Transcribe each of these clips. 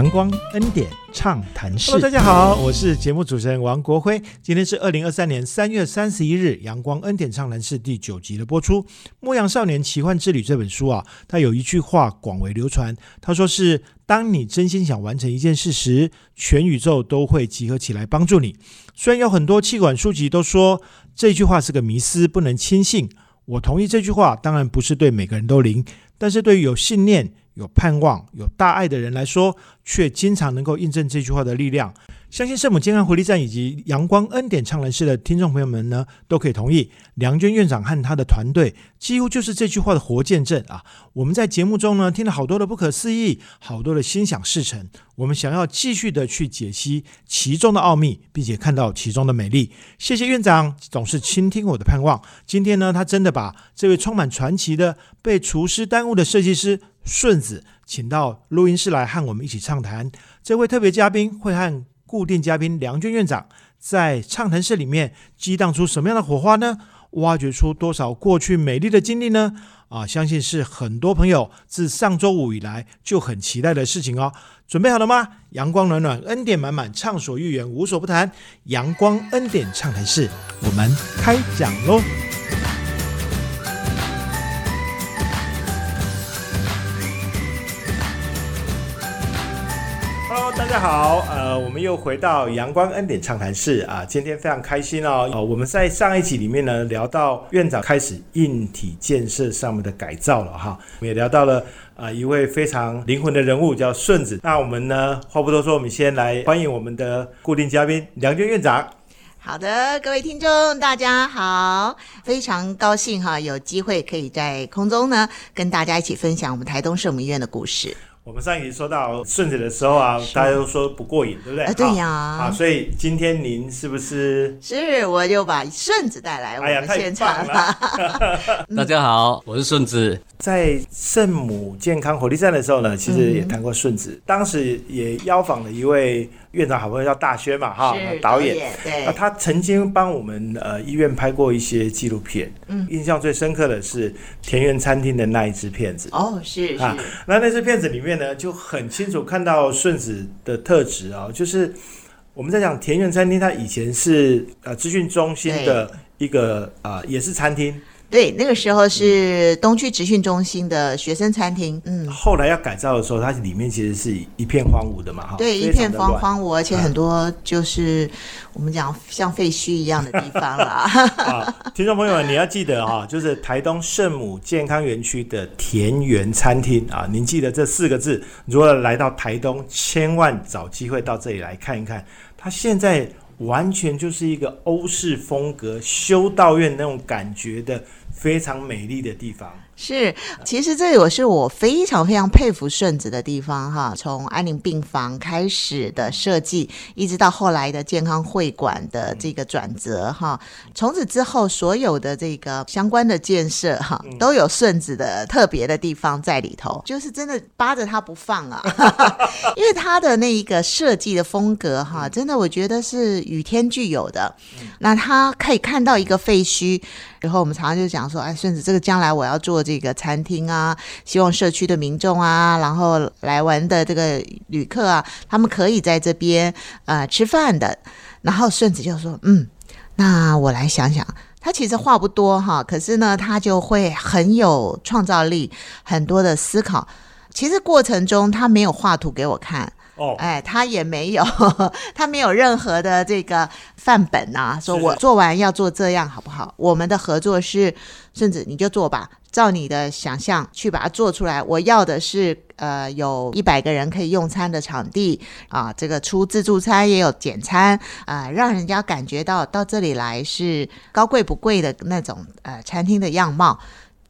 阳光恩典畅谈室。Hello，大家好，我是节目主持人王国辉。今天是二零二三年三月三十一日，阳光恩典畅谈室第九集的播出。《牧羊少年奇幻之旅》这本书啊，它有一句话广为流传，他说是：当你真心想完成一件事时，全宇宙都会集合起来帮助你。虽然有很多气管书籍都说这句话是个迷思，不能轻信。我同意这句话，当然不是对每个人都灵，但是对于有信念。有盼望、有大爱的人来说，却经常能够印证这句话的力量。相信圣母健康活力站以及阳光恩典畅人室的听众朋友们呢，都可以同意。梁娟院长和他的团队几乎就是这句话的活见证啊！我们在节目中呢，听了好多的不可思议，好多的心想事成。我们想要继续的去解析其中的奥秘，并且看到其中的美丽。谢谢院长总是倾听我的盼望。今天呢，他真的把这位充满传奇的被厨师耽误的设计师顺子请到录音室来和我们一起畅谈。这位特别嘉宾会和固定嘉宾梁娟院长在畅谈室里面激荡出什么样的火花呢？挖掘出多少过去美丽的经历呢？啊，相信是很多朋友自上周五以来就很期待的事情哦。准备好了吗？阳光暖暖，恩典满满，畅所欲言，无所不谈。阳光恩典畅谈室，我们开讲喽！大家好，呃，我们又回到阳光恩典畅谈室啊，今天非常开心哦。呃，我们在上一集里面呢，聊到院长开始硬体建设上面的改造了哈，我们也聊到了啊一位非常灵魂的人物叫顺子。那我们呢，话不多说，我们先来欢迎我们的固定嘉宾梁娟院长。好的，各位听众大家好，非常高兴哈，有机会可以在空中呢跟大家一起分享我们台东圣母医院的故事。我们上一集说到顺子的时候啊，大家都说不过瘾，对不对？啊，对呀。啊，所以今天您是不是？是，我就把顺子带来我们现场了。大家好，我是顺子。在圣母健康火力站的时候呢，其实也谈过顺子，当时也邀访了一位。院长好朋友叫大轩嘛，哈，导演，对，那他曾经帮我们呃医院拍过一些纪录片，嗯，印象最深刻的是田园餐厅的那一支片子，哦，是啊，那那支片子里面呢，就很清楚看到顺子的特质啊，就是我们在讲田园餐厅，它以前是呃资讯中心的一个啊，也是餐厅。对，那个时候是东区职训中心的学生餐厅。嗯，后来要改造的时候，它里面其实是一片荒芜的嘛，哈。对，一片荒荒芜，而且很多就是我们讲像废墟一样的地方啦。啊，听众朋友们，你要记得哈，就是台东圣母健康园区的田园餐厅啊，您记得这四个字。如果来到台东，千万找机会到这里来看一看。它现在完全就是一个欧式风格修道院那种感觉的。非常美丽的地方。是，其实这也是我非常非常佩服顺子的地方哈。从安宁病房开始的设计，一直到后来的健康会馆的这个转折哈，从此之后所有的这个相关的建设哈，都有顺子的特别的地方在里头，就是真的扒着他不放啊。因为他的那一个设计的风格哈，真的我觉得是与天俱有的。那他可以看到一个废墟，然后我们常常就讲说，哎，顺子，这个将来我要做。这个餐厅啊，希望社区的民众啊，然后来玩的这个旅客啊，他们可以在这边呃吃饭的。然后顺子就说：“嗯，那我来想想。”他其实话不多哈，可是呢，他就会很有创造力，很多的思考。其实过程中他没有画图给我看。哦，哎，他也没有，他没有任何的这个范本呐，说我做完要做这样好不好？我们的合作是，甚至你就做吧，照你的想象去把它做出来。我要的是，呃，有一百个人可以用餐的场地啊，这个出自助餐也有简餐啊，让人家感觉到到这里来是高贵不贵的那种呃餐厅的样貌。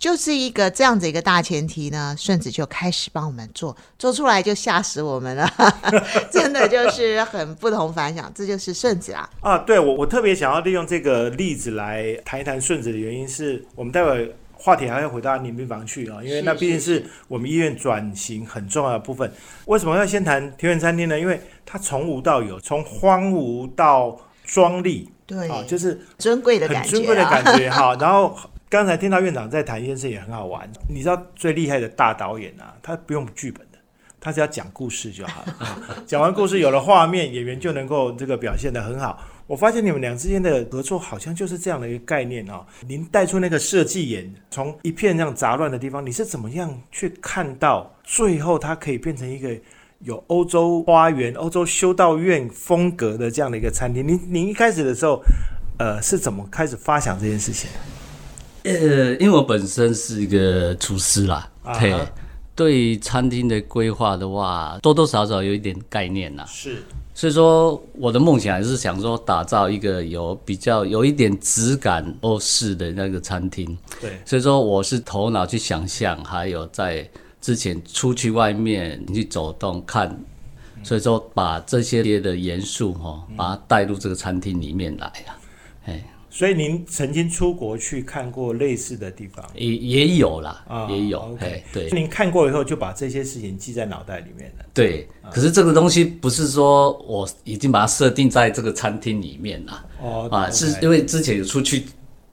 就是一个这样子一个大前提呢，顺子就开始帮我们做，做出来就吓死我们了，真的就是很不同凡响，这就是顺子啊。啊，对我我特别想要利用这个例子来谈一谈顺子的原因是，我们待会话题还要回到宁病房去啊，因为那毕竟是我们医院转型很重要的部分。为什么要先谈田园餐厅呢？因为它从无到有，从荒芜到庄丽，对啊，就是尊贵的感觉，很尊贵的感觉哈，然后。刚才听到院长在谈一件事也很好玩，你知道最厉害的大导演啊，他不用剧本的，他只要讲故事就好了。讲完故事有了画面，演员就能够这个表现得很好。我发现你们俩之间的合作好像就是这样的一个概念哦。您带出那个设计眼，从一片这样杂乱的地方，你是怎么样去看到最后它可以变成一个有欧洲花园、欧洲修道院风格的这样的一个餐厅？您您一开始的时候，呃，是怎么开始发想这件事情？呃，因为我本身是一个厨师啦，啊对，对餐厅的规划的话，多多少少有一点概念啦。是所以说，我的梦想还是想说，打造一个有比较有一点质感欧式的那个餐厅。对，所以说，我是头脑去想象，还有在之前出去外面你去走动看，所以说把这些的元素哈、把它带入这个餐厅里面来啊。哎，所以您曾经出国去看过类似的地方？也也有啦，啊也有，OK。哎，对。您看过以后就把这些事情记在脑袋里面了。对。可是这个东西不是说我已经把它设定在这个餐厅里面了，哦啊，是因为之前有出去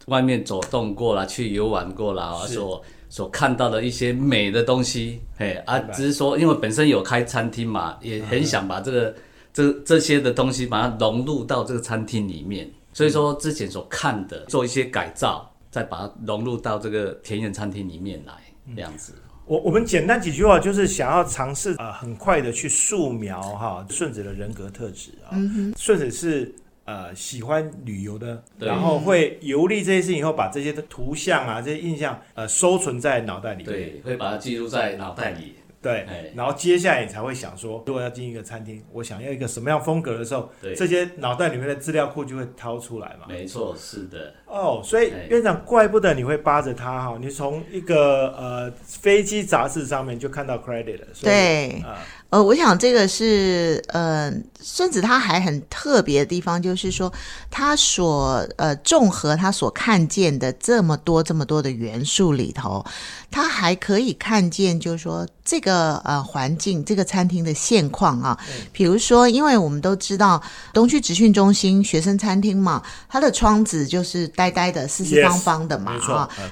外面走动过啦，去游玩过啦，所所看到的一些美的东西，嘿啊，只是说因为本身有开餐厅嘛，也很想把这个、这这些的东西把它融入到这个餐厅里面，所以说之前所看的做一些改造，再把它融入到这个田园餐厅里面来，这样子。我我们简单几句话，就是想要尝试呃很快的去素描哈顺子的人格特质啊。顺子是呃喜欢旅游的，然后会游历这些事情以后，把这些的图像啊这些印象呃收存在脑袋里面。对，会把它记录在脑袋里。对哎，然后接下来你才会想说，如果要进一个餐厅，我想要一个什么样风格的时候，对这些脑袋里面的资料库就会掏出来嘛。没错，是的，哦，所以哎院长怪不得你会扒着他哈，你从一个呃飞机杂志上面就看到 credit 了。对，啊，呃，我想这个是呃，孙子他还很特别的地方，就是说他所呃综合他所看见的这么多这么多的元素里头，他还可以看见，就是说这个呃环境这个餐厅的现况啊，比如说，因为我们都知道东区职训中心学生餐厅嘛，它的窗子就是呆呆的四四方方的嘛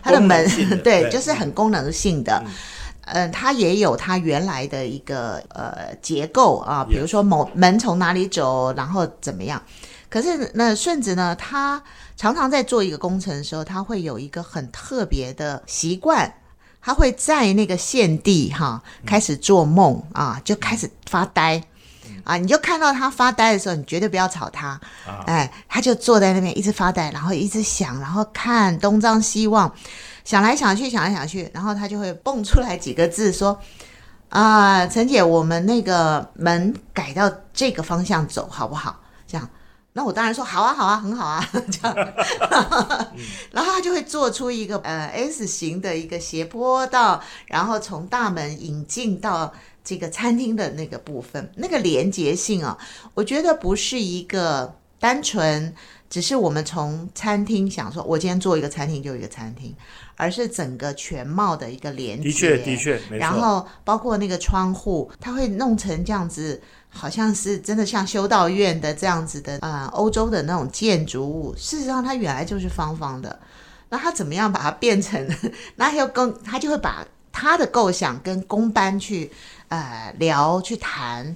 它的门的对，对就是很功能性的。嗯，它也有它原来的一个呃结构啊，比如说某门从哪里走，然后怎么样。可是那顺子呢，他常常在做一个工程的时候，他会有一个很特别的习惯，他会在那个现地哈开始做梦啊，就开始发呆。啊，你就看到他发呆的时候，你绝对不要吵他。啊哎，他就坐在那边一直发呆，然后一直想，然后看东张西望，想来想去，想来想去，然后他就会蹦出来几个字说：“啊，陈姐，我们那个门改到这个方向走好不好？”这样，那我当然说好啊，好啊，很好啊，这样，然后他就会做出一个呃 S 型的一个斜坡道，然后从大门引进到这个餐厅的那个部分，那个连接性啊，我觉得不是一个单纯只是我们从餐厅想说，我今天做一个餐厅就一个餐厅，而是整个全貌的一个连接。的确的确没错。然后包括那个窗户，它会弄成这样子，好像是真的像修道院的这样子的，呃，欧洲的那种建筑物。事实上，它原来就是方方的。那他怎么样把它变成？那又跟他就会把他的构想跟工班去呃聊去谈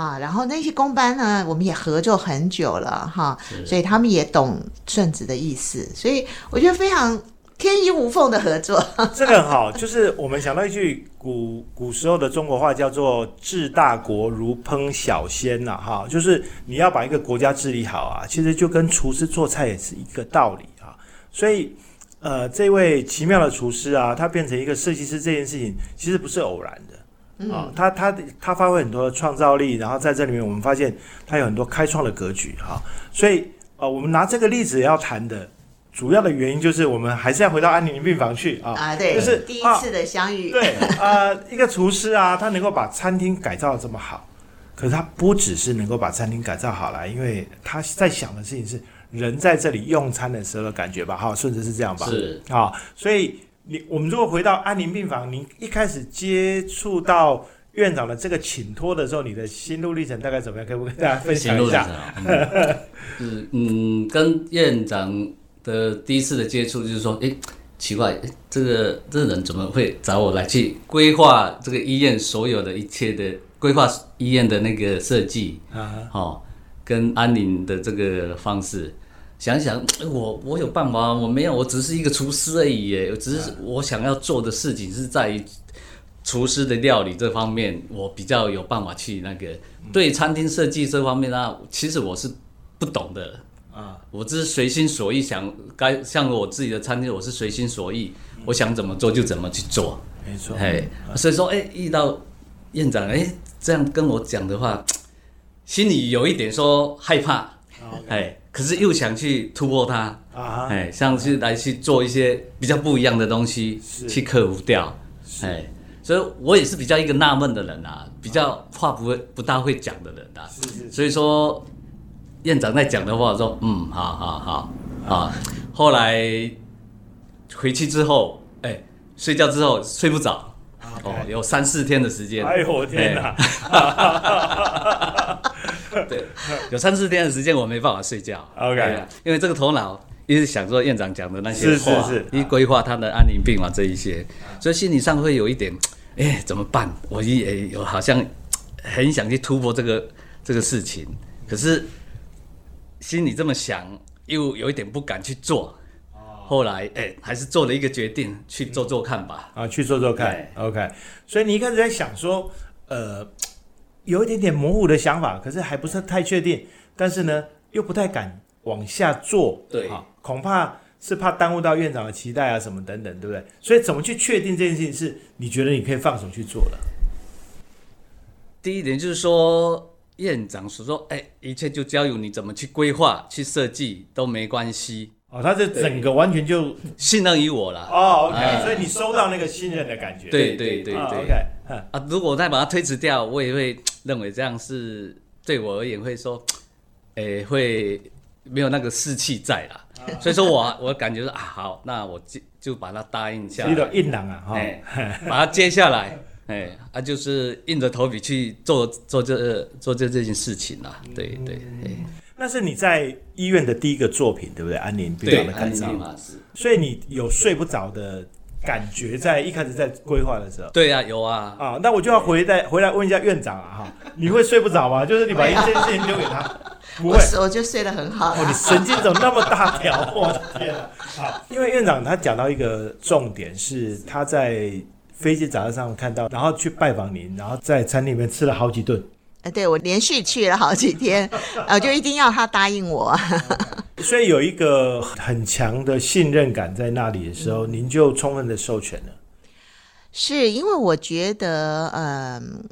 啊，然后那些工班呢，我们也合作很久了哈，所以他们也懂顺子的意思，所以我觉得非常天衣无缝的合作。这个很好，就是我们想到一句古古时候的中国话，叫做“治大国如烹小鲜”呐，哈，就是你要把一个国家治理好啊，其实就跟厨师做菜也是一个道理啊。所以，呃，这位奇妙的厨师啊，他变成一个设计师这件事情，其实不是偶然的。啊、他他他发挥很多的创造力，然后在这里面我们发现他有很多开创的格局哈、所以呃，我们拿这个例子要谈的主要的原因就是我们还是要回到安宁病房去啊。啊，对，就是第一啊次的相遇，对，呃，一个厨师啊，他能够把餐厅改造的这么好，可是他不只是能够把餐厅改造好了，因为他在想的事情是人在这里用餐的时候的感觉吧，哈，顺着是这样吧？是啊，所以你我们如果回到安宁病房，您一开始接触到院长的这个请托的时候，你的心路历程大概怎么样？可不可以跟大家分享一下？嗯，是嗯，跟院长的第一次的接触就是说，诶，奇怪，诶这个这个人怎么会找我来去规划这个医院所有的一切的规划医院的那个设计，啊，哦，跟安宁的这个方式，想一想，诶我我有办法，我没有，我只是一个厨师而已耶，只是我想要做的事情是在于厨师的料理这方面，我比较有办法去那个对餐厅设计这方面呢，其实我是不懂的。啊，我只是随心所欲想该像我自己的餐厅，我是随心所欲，我想怎么做就怎么去做。没错，哎，所以说，哎，遇到院长，哎，这样跟我讲的话，心里有一点说害怕，哎，可是又想去突破它，啊，哎，像是来去做一些比较不一样的东西，去克服掉，哎，所以我也是比较一个纳闷的人啊，比较话不会不大会讲的人啊，是是所以说院长在讲的话，说嗯，好好好啊。后来回去之后，哎、睡觉之后睡不着，哦，有三四天的时间。哎呦我天哪！对，有三四天的时间我没办法睡觉。OK 啊因为这个头脑一直想说院长讲的那些是是，是一规划他的安宁病房这一些，所以心理上会有一点，哎、怎么办？我也有好像很想去突破这个这个事情，可是心里这么想，又有一点不敢去做。后来，哎、还是做了一个决定，去做做看吧。啊，去做做看。OK，所以你一开始在想说，呃，有一点点模糊的想法，可是还不是太确定，但是呢，又不太敢往下做。对啊，恐怕是怕耽误到院长的期待啊，什么等等，对不对？所以怎么去确定这件事情是你觉得你可以放手去做的？第一点就是说，院长所说，哎、一切就交由你怎么去规划、去设计都没关系，哦，他这整个完全就信任于我了。哦，OK，、哎所以你收到那个信任的感觉。对对对啊对。OK，嗯。啊，如果我再把它推迟掉，我也会认为这样是对我而言会说，诶、会没有那个士气在啦。所以说我我感觉说啊，好，那我就就把它答应下来。一种来，硬朗啊，哈、哎、把它接下来，哎、啊，就是硬着头皮去做做这做这这件事情啦。对对对那是你在医院的第一个作品，对不对？安宁病对，房的改造。所以你有睡不着的感觉，在一开始在规划的时候。对啊，有啊，啊，那我就要回来回来问一下院长啊，哈，你会睡不着吗？就是你把一件事情丢给他，不会。我就睡得很好哦，你神经怎么那么大条？我的天啊！好，因为院长他讲到一个重点是他在飞机杂志上看到，然后去拜访您，然后在餐厅里面吃了好几顿，呃，对我连续去了好几天，呃，我就一定要他答应我。所以有一个很强的信任感在那里的时候，您就充分的授权了。是因为我觉得，嗯、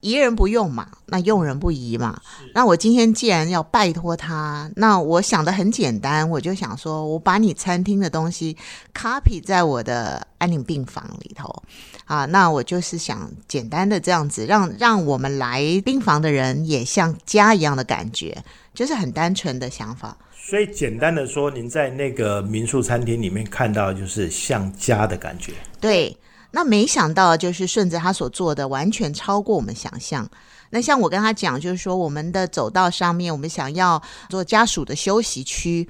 疑人不用嘛，那用人不疑嘛。那我今天既然要拜托他，那我想的很简单，我就想说，我把你餐厅的东西 copy 在我的安宁病房里头啊，那我就是想简单的这样子，让让我们来病房的人也像家一样的感觉，就是很单纯的想法。所以简单的说，您在那个民宿餐厅里面看到就是像家的感觉。对，那没想到就是顺着他所做的，完全超过我们想象。那像我跟他讲，就是说我们的走道上面，我们想要做家属的休息区。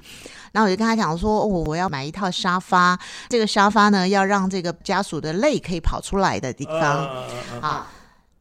那我就跟他讲说，哦，我要买一套沙发，这个沙发呢要让这个家属的泪可以跑出来的地方。嗯啊。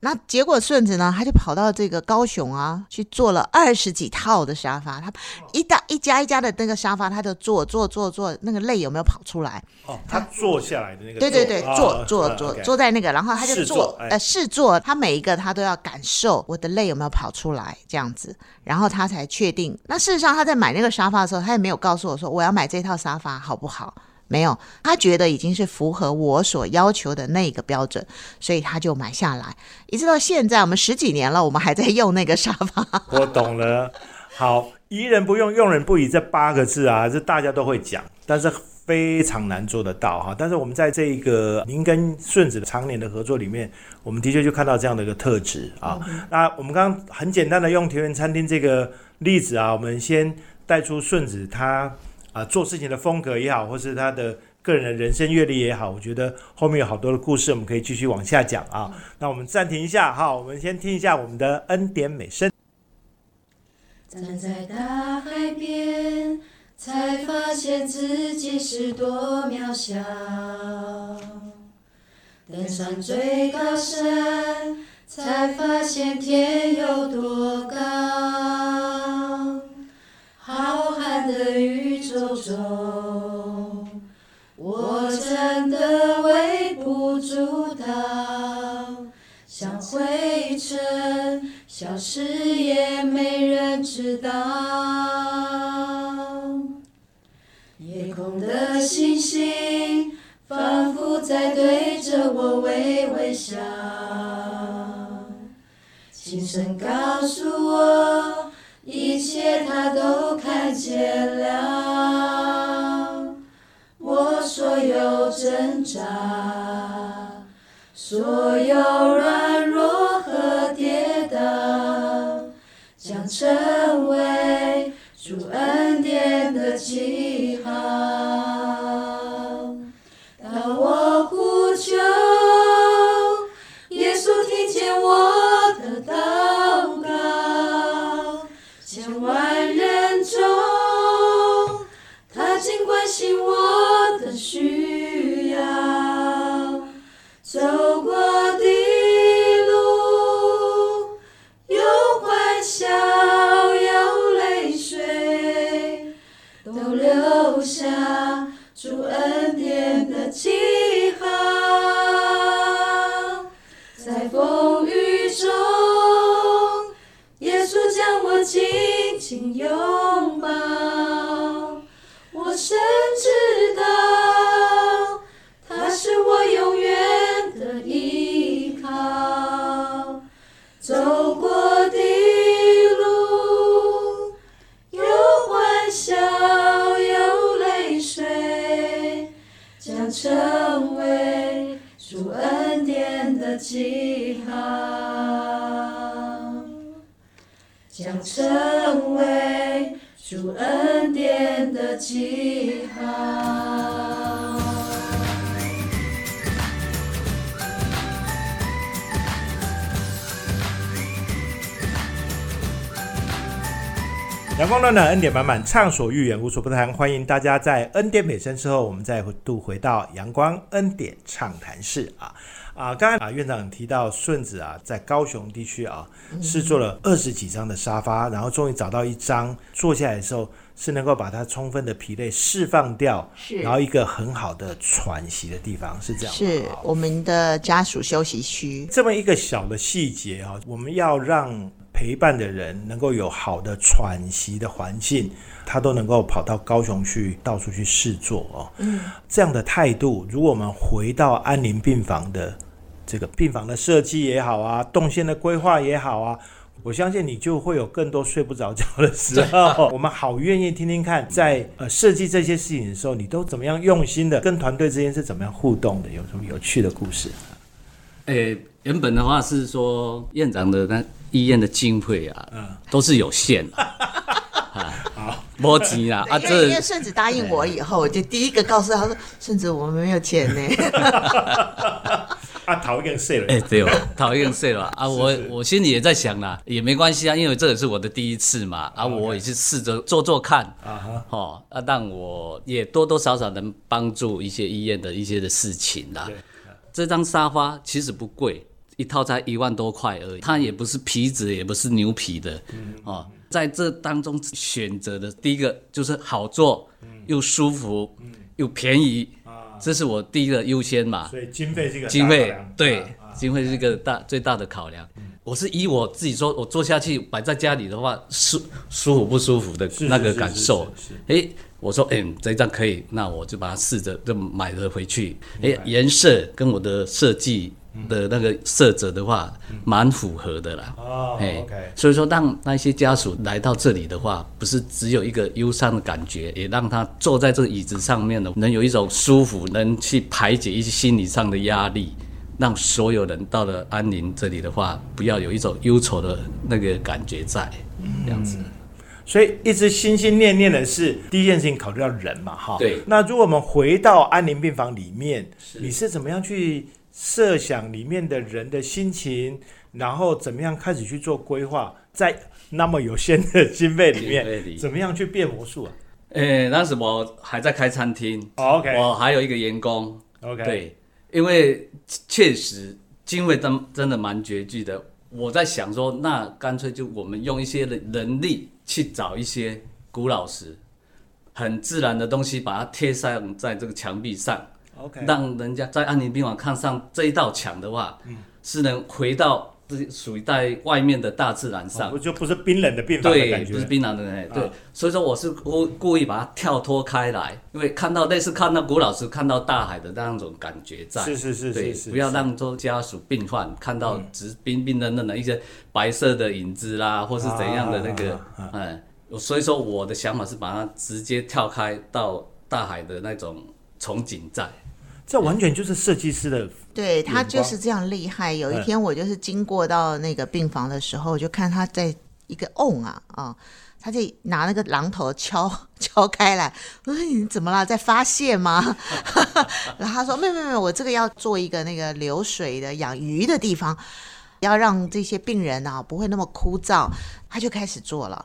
那结果顺子呢，他就跑到这个高雄啊，去做了二十几套的沙发。他一大一家一家的那个沙发，他就坐坐坐坐，那个泪有没有跑出来？哦，他坐下来的那个对对对，坐哦坐哦坐坐在那个，然后他就试坐呃试坐，他每一个他都要感受我的泪有没有跑出来这样子，然后他才确定。那事实上他在买那个沙发的时候，他也没有告诉我说我要买这套沙发好不好。没有，他觉得已经是符合我所要求的那个标准，所以他就买下来。一直到现在，我们十几年了，我们还在用那个沙发。我懂了。好，疑人不用，用人不疑这八个字啊，这大家都会讲，但是非常难做得到哈。但是我们在这一个您跟顺子的常年的合作里面，我们的确就看到这样的一个特质啊。那我们刚刚很简单的用田园餐厅这个例子啊，我们先带出顺子他啊做事情的风格也好，或是他的。个人的人生阅历也好，我觉得后面有好多的故事，我们可以继续往下讲啊。那我们暂停一下哈，我们先听一下我们的恩典美声。站在大海边，才发现自己是多渺小。登上最高山，才发现天有多高。消失也没人知道。夜空的星星。仿佛在对着我微微笑，轻声告诉我，一切他都看见了。我所有挣扎，所有成为主恩典的记记号。阳光暖暖，恩典满满，畅所欲言，无所不谈。欢迎大家在恩典美声之后，我们再度回到阳光恩典畅谈室啊啊！刚才啊院长提到顺子啊，在高雄地区啊是做了二十几张的沙发，然后终于找到一张坐下来的时候是能够把它充分的疲累释放掉，是，然后一个很好的喘息的地方，是这样。是我们的家属休息区，这么一个小的细节啊，我们要让。陪伴的人能够有好的喘息的环境，他都能够跑到高雄去到处去试做哦。嗯，这样的态度，如果我们回到安宁病房的这个病房的设计也好啊，动线的规划也好啊，我相信你就会有更多睡不着觉的时候。我们好愿意听听看，在呃设计这些事情的时候，你都怎么样用心的跟团队之间是怎么样互动的？有什么有趣的故事？诶，原本的话是说院长的那。医院的经费啊，嗯，都是有限的，啊，好，没钱啊，啊，这因为顺子答应我以后，我就第一个告诉他说，顺子我们没有钱呢，啊，讨厌碎了，哎，对哦，讨厌碎了。啊，我我心里也在想啦，也没关系啊，因为这也是我的第一次嘛，啊，我也是试着做做看，啊哈，哦，啊，但我也多多少少能帮助一些医院的一些的事情啦，这张沙发其实不贵。一套才一万多块而已，它也不是皮质，也不是牛皮的，哦，在这当中选择的第一个就是好做，又舒服，又便宜，这是我第一个优先嘛。所以经费这个经费对经费是一个大最大的考量。我是以我自己说，我做下去摆在家里的话，舒舒服不舒服的那个感受。诶，我说哎，这张可以，那我就把它试着就买了回去。诶，颜色跟我的设计。的那个色泽的话，蛮符合的啦。哦，OK。所以说，让那些家属来到这里的话，不是只有一个忧伤的感觉，也让他坐在这个椅子上面呢，能有一种舒服，能去排解一些心理上的压力，让所有人到了安宁这里的话，不要有一种忧愁的那个感觉在，这样子。所以一直心心念念的是第一件事情，考虑到人嘛，哈。对。那如果我们回到安宁病房里面，你是怎么样去？设想里面的人的心情，然后怎么样开始去做规划，在那么有限的经费里面，怎么样去变魔术啊？诶，那时我还在开餐厅，哦 OK 我还有一个员工，OK，，对，因为确实经费真真的蛮拮据的。我在想说，那干脆就我们用一些人人力去找一些古老石，很自然的东西，把它贴上在这个墙壁上，OK，让人家在安宁病房看上这一道墙的话，嗯。是能回到自己属于在外面的大自然上。哦。就不是冰冷的病房的对，感觉，不是冰冷的人，对，啊所以说我是故故意把它跳脱开来，因为看到类似看到古老师看到大海的那种感觉在，是是是对是是，不要让做家属病患看到只冰冰冷冷的一些白色的影子啦，或是怎样的那个啊啊啊，哎，所以说我的想法是把它直接跳开到大海的那种憧憬在，这完全就是设计师的对他就是这样厉害。有一嗯天我就是经过到那个病房的时候，我就看他在一个瓮啊啊，他就拿那个榔头敲 敲开来。我说你怎么了，在发泄吗？然后他说没有没有没有，我这个要做一个那个流水的养鱼的地方，要让这些病人啊不会那么枯燥，他就开始做了。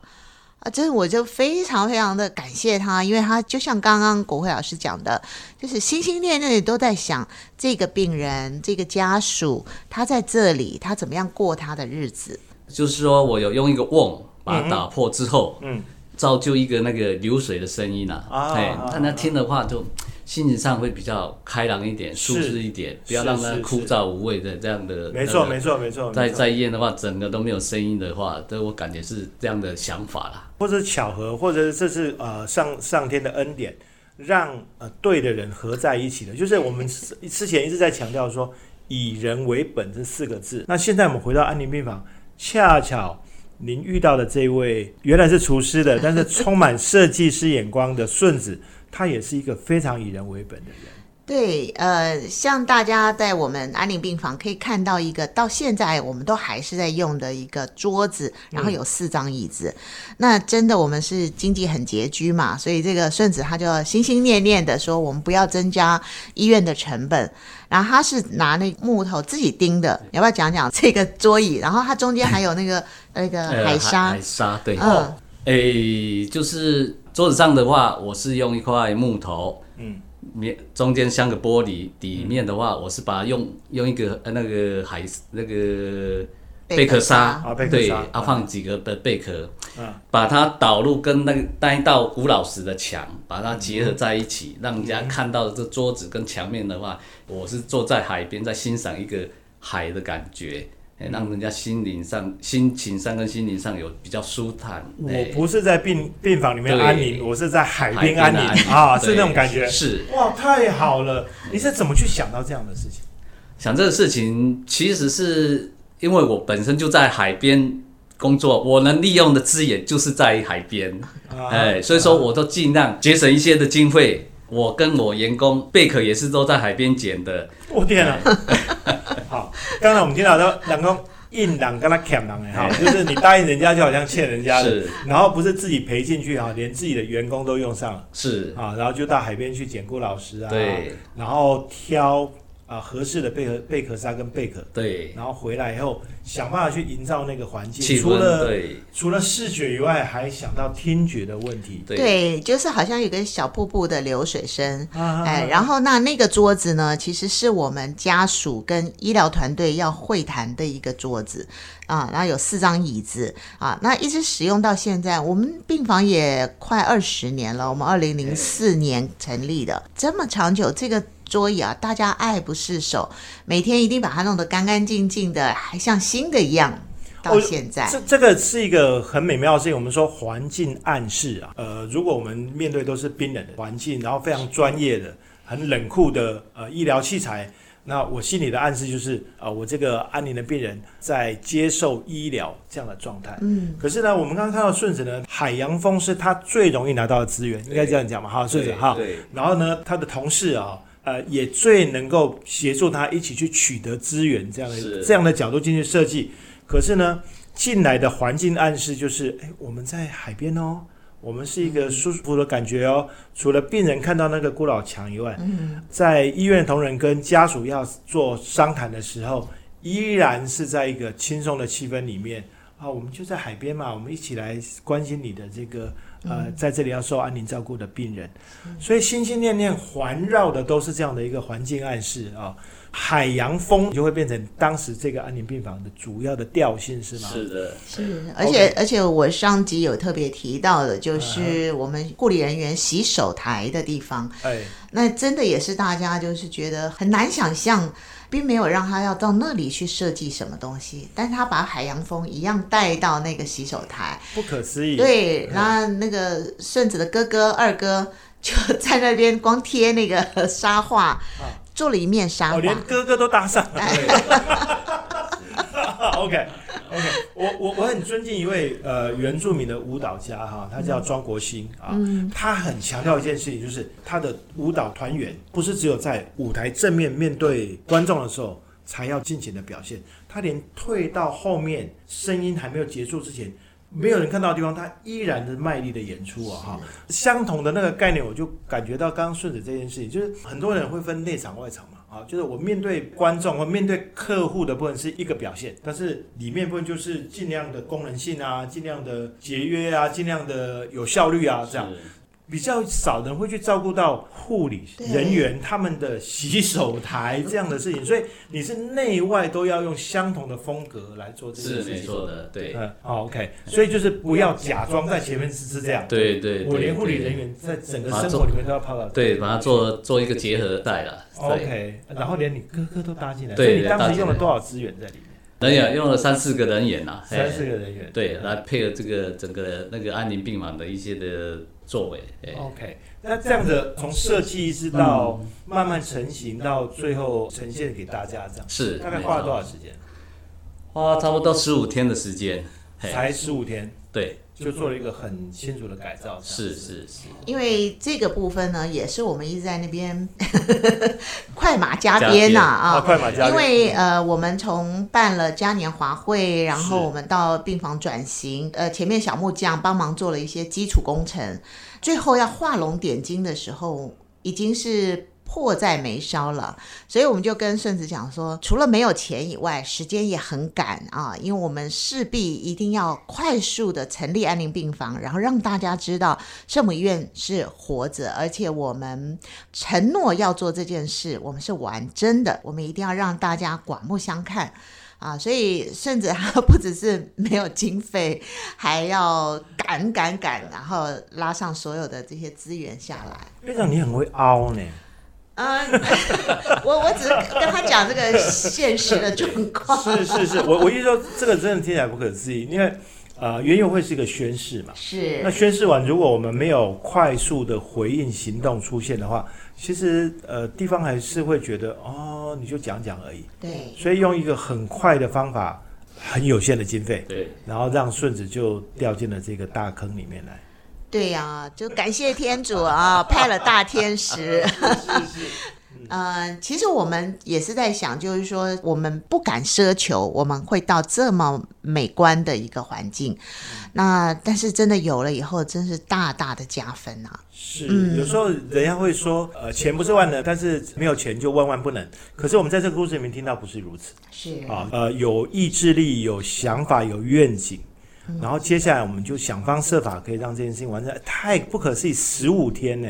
啊，真的我就非常非常的感谢他，因为他就像刚刚国辉老师讲的，就是心心念念的都在想这个病人、这个家属，他在这里，他怎么样过他的日子。就是说我有用一个瓮把它打破之后，嗯，造就一个那个流水的声音啊，啊哎啊，大家听的话就心情上会比较开朗一点、舒适一点，不要让它是是枯燥无味的这样的。没错那个没错没错，在在医院的话，整个都没有声音的话，这我感觉是这样的想法啦。或者巧合，或者这是呃上上天的恩典，让呃对的人合在一起的。就是我们之之前一直在强调说以人为本这四个字。那现在我们回到安宁病房，恰巧您遇到的这位原来是厨师的，但是充满设计师眼光的顺子，他也是一个非常以人为本的人。对，呃，像大家在我们安宁病房可以看到一个到现在我们都还是在用的一个桌子，然后有四张椅子。那真的我们是经济很拮据嘛，所以这个顺子他就心心念念的说，我们不要增加医院的成本。然后他是拿那木头自己钉的，你要不要讲讲这个桌椅？然后它中间还有那个那个呃海沙海，沙对，嗯，诶，就是桌子上的话，我是用一块木头，嗯，面中间镶个玻璃，底面的话，我是把它用用一个呃那个海那个贝壳沙啊贝，壳对，沙啊放几个的贝壳，嗯。把它导入跟那个那一道古老石的墙，把它结合在一起，让人家看到这桌子跟墙面的话，我是坐在海边在欣赏一个海的感觉。哎，让人家心灵上、心情上跟心灵上有比较舒坦。我哎不是在病病房里面安宁，我是在海海边安宁啊，是那种感觉。是哇，太好了！你是怎么去想到这样的事情？想这个事情，其实是因为我本身就在海边工作，我能利用的资源就是在海边，啊哎，所以说我都尽量节省一些的经费。我跟我员工贝壳也是都在海边捡的，我天啊！好，刚才我们听到说两个硬朗跟他欠狼哎。哈，就是你答应人家就好像欠人家的，然后不是自己赔进去哈，连自己的员工都用上了。是，啊，然后就到海边去捡顾老师啊，对。然后挑啊合适的贝壳贝壳沙跟贝壳，对，然后回来以后想办法去营造那个环境，除了对除了视觉以外，还想到听觉的问题。对对，就是好像有个小瀑布的流水声，啊哎，然后那那个桌子呢，其实是我们家属跟医疗团队要会谈的一个桌子啊，然后有四张椅子啊，那一直使用到现在，我们病房也快二十年了，我们二零零四年成立的，这么长久，这个桌椅啊，大家爱不释手，每天一定把它弄得干干净净的，还像新的一样。到现在，这这个是一个很美妙的事情。我们说环境暗示啊，呃，如果我们面对都是冰冷的环境，然后非常专业的、很冷酷的呃医疗器材，那我心里的暗示就是啊、呃我这个安宁的病人在接受医疗这样的状态。嗯，可是呢，我们刚刚看到顺子呢，海洋风是他最容易拿到的资源，应该这样讲嘛？哈，顺子哈。对然后呢，他的同事啊，呃，也最能够协助他一起去取得资源，这样的这样的角度进去设计。可是呢，进来的环境暗示就是，哎，我们在海边哦，我们是一个舒服的感觉哦。除了病人看到那个孤老墙以外，嗯，在医院同仁跟家属要做商谈的时候，依然是在一个轻松的气氛里面啊。我们就在海边嘛，我们一起来关心你的这个呃，在这里要受安宁照顾的病人，所以心心念念环绕的都是这样的一个环境暗示啊。海洋风就会变成当时这个安宁病房的主要的调性，是吗？是的，是，而且而且我上集有特别提到的，就是我们护理人员洗手台的地方，哎，那真的也是大家就是觉得很难想象，并没有让他要到那里去设计什么东西，但是他把海洋风一样带到那个洗手台，不可思议。对，然后那个顺子的哥哥二哥就在那边光贴那个沙画。做了一面纱，哦，连哥哥都搭上了。OK OK，我我我很尊敬一位呃原住民的舞蹈家哈，他叫庄国兴啊，他很强调一件事情，就是他的舞蹈团员不是只有在舞台正面面对观众的时候才要尽情的表现，他连退到后面声音还没有结束之前。没有人看到的地方，他依然的卖力的演出啊！哈，相同的那个概念，我就感觉到刚刚顺着这件事情，就是很多人会分内场外场嘛，啊，就是我面对观众或面对客户的部分是一个表现，但是里面部分就是尽量的功能性啊，尽量的节约啊，尽量的有效率啊，这样。比较少人会去照顾到护理人员他们的洗手台这样的事情，所以你是内外都要用相同的风格来做这件事情。是没错的，对。嗯，好，OK。所以就是不要假装在前面是是这样。对对。我连护理人员在整个生活里面都要泡到。对，把它做做一个结合带了。OK。然后连你哥哥都搭进来。对。所以你当时用了多少资源在里面？人员用了三四个人员呐。三四个人员。对，来配合这个整个那个安宁病房的一些的。作为，OK，那这样子从设计一直到慢慢成型，到最后呈现给大家，这样是大概花了多少时间？花差不多十五天的时间，才十五天，对。就做了一个很清楚的改造，是是是。因为这个部分呢，也是我们一直在那边 快马加鞭呐啊，快马加鞭。因为呃，我们从办了嘉年华会，然后我们到病房转型，呃，前面小木匠帮忙做了一些基础工程，最后要画龙点睛的时候，已经是。迫在眉梢了，所以我们就跟顺子讲说，除了没有钱以外，时间也很赶啊，因为我们势必一定要快速的成立安宁病房，然后让大家知道圣母医院是活着，而且我们承诺要做这件事，我们是玩真的，我们一定要让大家刮目相看啊！所以顺子 他不只是没有经费，还要赶赶赶，然后拉上所有的这些资源下来。院长，你很会凹呢。嗯，我我只是跟他讲这个现实的状况。是是是，我我意思说，这个真的听起来不可思议，因为呃，园游会是一个宣誓嘛。是。那宣誓完，如果我们没有快速的回应行动出现的话，其实呃，地方还是会觉得哦，你就讲讲而已。对。所以用一个很快的方法，很有限的经费，对，然后让顺子就掉进了这个大坑里面来。对呀，就感谢天主啊，派了大天使。嗯，其实我们也是在想，就是说我们不敢奢求我们会到这么美观的一个环境，那但是真的有了以后，真是大大的加分啊。是，有时候人家会说，呃，钱不是万能，但是没有钱就万万不能。可是我们在这个故事里面听到不是如此。是啊，呃，有意志力、有想法、有愿景。然后接下来我们就想方设法可以让这件事情完成，太不可思议，十五天呢，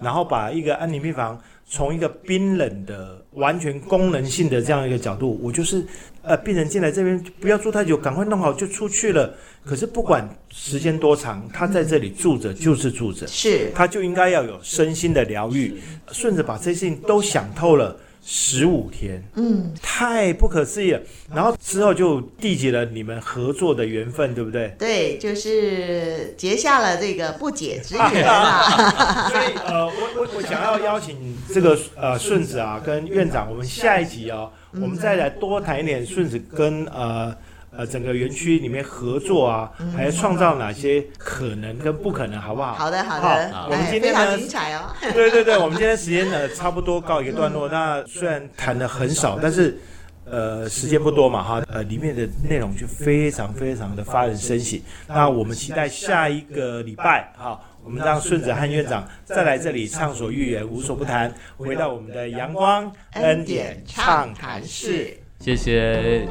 然后把一个安宁病房从一个冰冷的、完全功能性的这样一个角度，我就是呃，病人进来这边不要住太久，赶快弄好就出去了。可是不管时间多长，他在这里住着就是住着，是他就应该要有身心的疗愈，顺着把这些事情都想透了。十五天，嗯，太不可思议了。然后之后就缔结了你们合作的缘分，对不对？对，就是结下了这个不解之缘啊。所以呃，我我我想要邀请这个呃顺子啊，跟院长，我们下一集哦，我们再来多谈一点顺子跟呃。呃，整个园区里面合作啊，还创造哪些可能跟不可能，好不好？好的，好的。我们今天呢，精彩哦。对对对，我们今天时间呢，差不多告一个段落。那虽然谈的很少，但是呃，时间不多嘛，哈，呃，里面的内容就非常非常的发人深省。那我们期待下一个礼拜，哈，我们让顺子和院长再来这里畅所欲言，无所不谈，回到我们的阳光恩典畅谈室。谢谢。